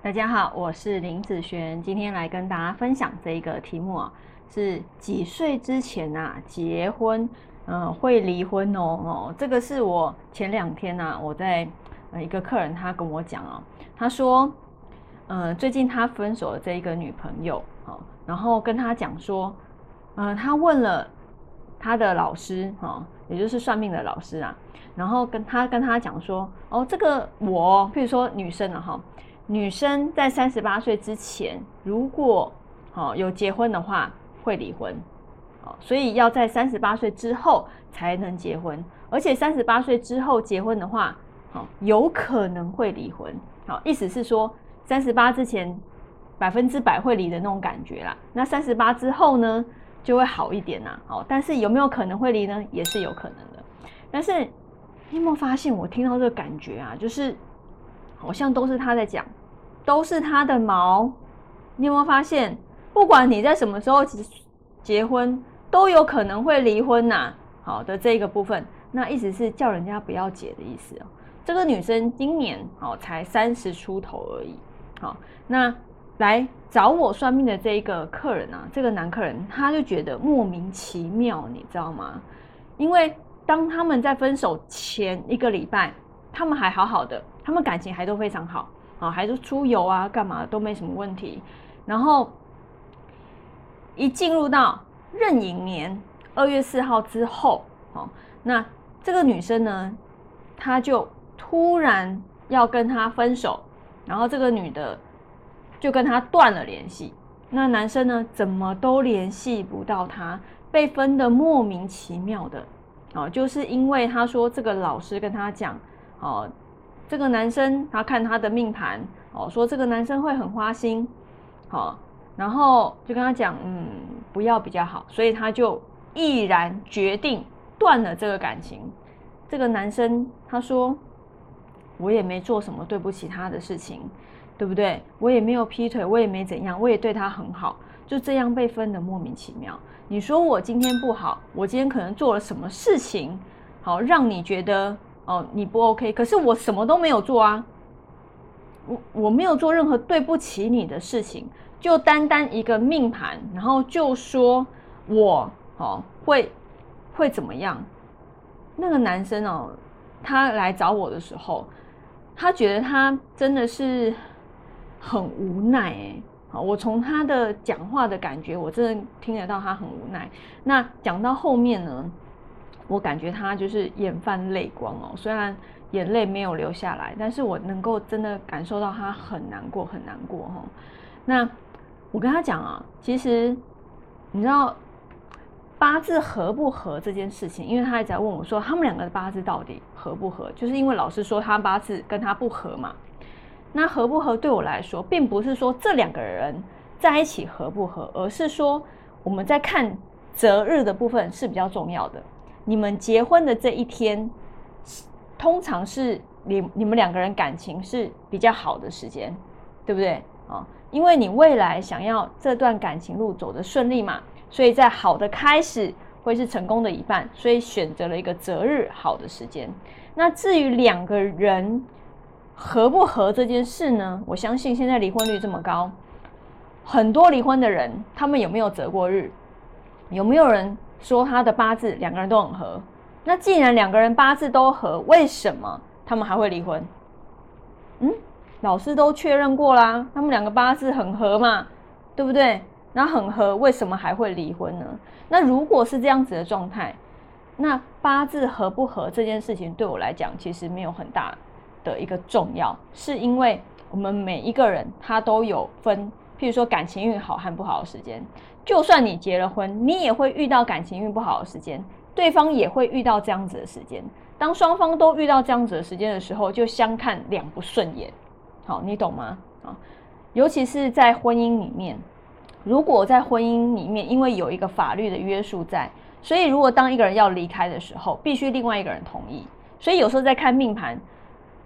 大家好，我是林子璇，今天来跟大家分享这一个题目啊，是几岁之前啊结婚，嗯，会离婚哦哦，这个是我前两天呐，我在呃一个客人他跟我讲啊，他说，呃，最近他分手的这一个女朋友，哦，然后跟他讲说，呃，他问了他的老师，哈，也就是算命的老师啊，然后跟他跟他讲说，哦，这个我，譬如说女生了哈。女生在三十八岁之前，如果哦有结婚的话，会离婚，哦，所以要在三十八岁之后才能结婚，而且三十八岁之后结婚的话，哦，有可能会离婚，好，意思是说三十八之前百分之百会离的那种感觉啦，那三十八之后呢就会好一点呐，哦，但是有没有可能会离呢？也是有可能的，但是你有没有发现我听到这个感觉啊，就是好像都是他在讲。都是他的毛，你有没有发现？不管你在什么时候结结婚，都有可能会离婚呐。好的，这个部分，那意思是叫人家不要结的意思哦。这个女生今年哦才三十出头而已。好，那来找我算命的这一个客人啊，这个男客人他就觉得莫名其妙，你知道吗？因为当他们在分手前一个礼拜，他们还好好的，他们感情还都非常好。啊，还是出游啊，干嘛都没什么问题。然后一进入到壬寅年二月四号之后，哦，那这个女生呢，她就突然要跟他分手，然后这个女的就跟他断了联系。那男生呢，怎么都联系不到她，被分的莫名其妙的。哦，就是因为他说这个老师跟他讲，哦。这个男生他看他的命盘哦，说这个男生会很花心，好，然后就跟他讲，嗯，不要比较好，所以他就毅然决定断了这个感情。这个男生他说，我也没做什么对不起他的事情，对不对？我也没有劈腿，我也没怎样，我也对他很好，就这样被分的莫名其妙。你说我今天不好，我今天可能做了什么事情，好让你觉得？哦，你不 OK，可是我什么都没有做啊，我我没有做任何对不起你的事情，就单单一个命盘，然后就说我哦会会怎么样？那个男生哦，他来找我的时候，他觉得他真的是很无奈哎，好，我从他的讲话的感觉，我真的听得到他很无奈。那讲到后面呢？我感觉他就是眼泛泪光哦，虽然眼泪没有流下来，但是我能够真的感受到他很难过，很难过哈。那我跟他讲啊，其实你知道八字合不合这件事情，因为他还在问我说他们两个的八字到底合不合，就是因为老师说他八字跟他不合嘛。那合不合对我来说，并不是说这两个人在一起合不合，而是说我们在看择日的部分是比较重要的。你们结婚的这一天，通常是你你们两个人感情是比较好的时间，对不对啊？因为你未来想要这段感情路走得顺利嘛，所以在好的开始会是成功的一半，所以选择了一个择日好的时间。那至于两个人合不合这件事呢？我相信现在离婚率这么高，很多离婚的人他们有没有择过日？有没有人？说他的八字两个人都很合，那既然两个人八字都合，为什么他们还会离婚？嗯，老师都确认过啦，他们两个八字很合嘛，对不对？那很合，为什么还会离婚呢？那如果是这样子的状态，那八字合不合这件事情对我来讲其实没有很大的一个重要，是因为我们每一个人他都有分。譬如说感情运好和不好的时间，就算你结了婚，你也会遇到感情运不好的时间，对方也会遇到这样子的时间。当双方都遇到这样子的时间的时候，就相看两不顺眼。好，你懂吗？啊，尤其是在婚姻里面，如果在婚姻里面，因为有一个法律的约束在，所以如果当一个人要离开的时候，必须另外一个人同意。所以有时候在看命盘，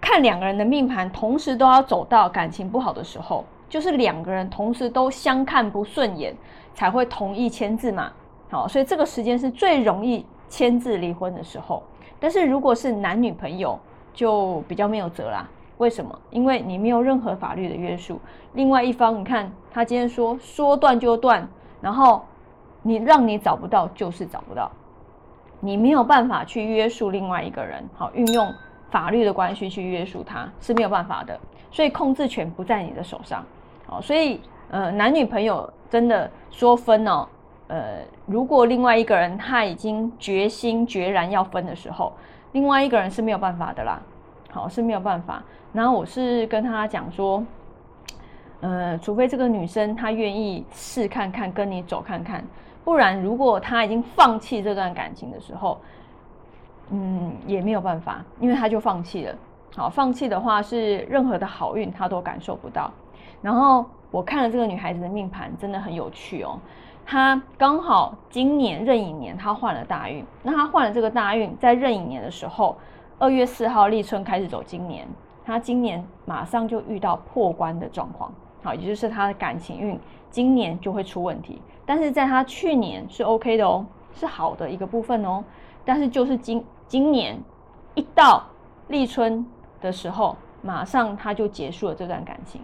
看两个人的命盘，同时都要走到感情不好的时候。就是两个人同时都相看不顺眼，才会同意签字嘛。好，所以这个时间是最容易签字离婚的时候。但是如果是男女朋友，就比较没有辙啦。为什么？因为你没有任何法律的约束。另外一方，你看他今天说说断就断，然后你让你找不到就是找不到，你没有办法去约束另外一个人，好，运用法律的关系去约束他是没有办法的。所以控制权不在你的手上，哦，所以呃，男女朋友真的说分哦，呃，如果另外一个人他已经决心决然要分的时候，另外一个人是没有办法的啦，好是没有办法。然后我是跟他讲说，呃，除非这个女生她愿意试看看跟你走看看，不然如果她已经放弃这段感情的时候，嗯，也没有办法，因为她就放弃了。好，放弃的话是任何的好运她都感受不到。然后我看了这个女孩子的命盘，真的很有趣哦。她刚好今年壬寅年，她换了大运。那她换了这个大运，在壬寅年的时候，二月四号立春开始走今年，她今年马上就遇到破关的状况。好，也就是她的感情运今年就会出问题。但是在她去年是 OK 的哦，是好的一个部分哦。但是就是今今年一到立春。的时候，马上她就结束了这段感情。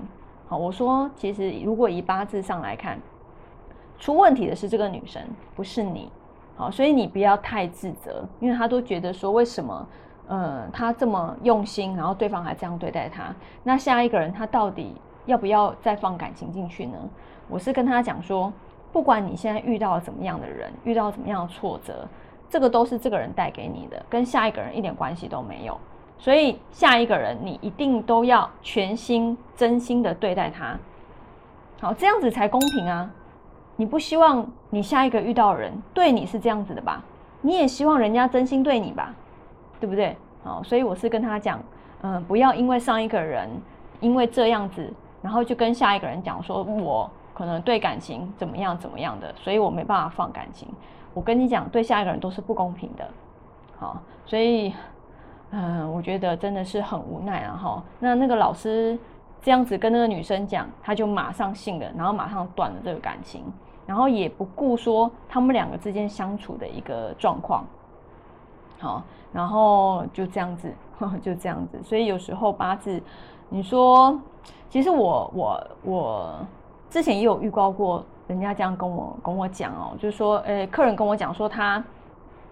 好，我说，其实如果以八字上来看，出问题的是这个女生，不是你。好，所以你不要太自责，因为他都觉得说，为什么，呃，他这么用心，然后对方还这样对待他，那下一个人他到底要不要再放感情进去呢？我是跟他讲说，不管你现在遇到了怎么样的人，遇到怎么样的挫折，这个都是这个人带给你的，跟下一个人一点关系都没有。所以下一个人，你一定都要全心真心的对待他，好，这样子才公平啊！你不希望你下一个遇到人对你是这样子的吧？你也希望人家真心对你吧？对不对？好，所以我是跟他讲，嗯，不要因为上一个人因为这样子，然后就跟下一个人讲说，我可能对感情怎么样怎么样的，所以我没办法放感情。我跟你讲，对下一个人都是不公平的。好，所以。嗯，我觉得真的是很无奈啊！哈，那那个老师这样子跟那个女生讲，他就马上信了，然后马上断了这个感情，然后也不顾说他们两个之间相处的一个状况，好，然后就这样子，就这样子。所以有时候八字，你说，其实我我我之前也有预告过，人家这样跟我跟我讲哦，就是说，呃，客人跟我讲说他。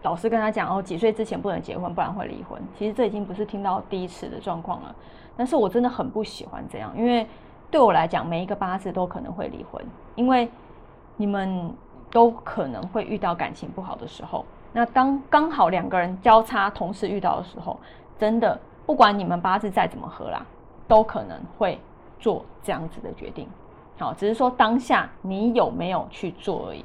老师跟他讲哦，几岁之前不能结婚，不然会离婚。其实这已经不是听到第一次的状况了，但是我真的很不喜欢这样，因为对我来讲，每一个八字都可能会离婚，因为你们都可能会遇到感情不好的时候。那当刚好两个人交叉同时遇到的时候，真的不管你们八字再怎么合啦，都可能会做这样子的决定。好，只是说当下你有没有去做而已。